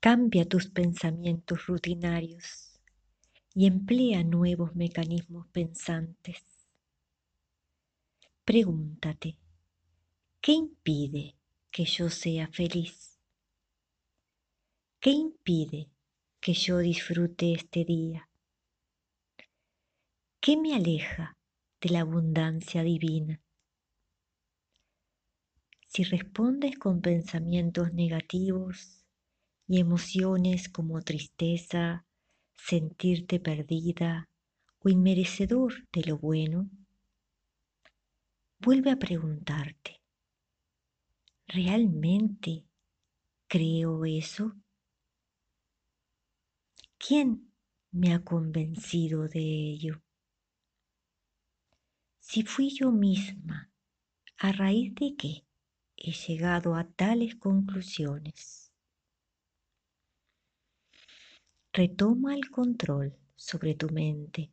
Cambia tus pensamientos rutinarios y emplea nuevos mecanismos pensantes. Pregúntate, ¿qué impide que yo sea feliz? ¿Qué impide que yo disfrute este día? ¿Qué me aleja de la abundancia divina? Si respondes con pensamientos negativos y emociones como tristeza, sentirte perdida o inmerecedor de lo bueno, vuelve a preguntarte, ¿realmente creo eso? ¿Quién me ha convencido de ello? Si fui yo misma, ¿a raíz de qué he llegado a tales conclusiones? Retoma el control sobre tu mente.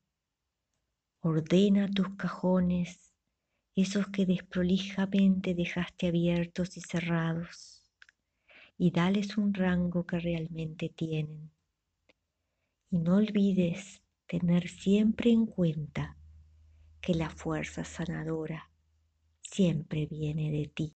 Ordena tus cajones, esos que desprolijamente dejaste abiertos y cerrados, y dales un rango que realmente tienen. Y no olvides tener siempre en cuenta que la fuerza sanadora siempre viene de ti.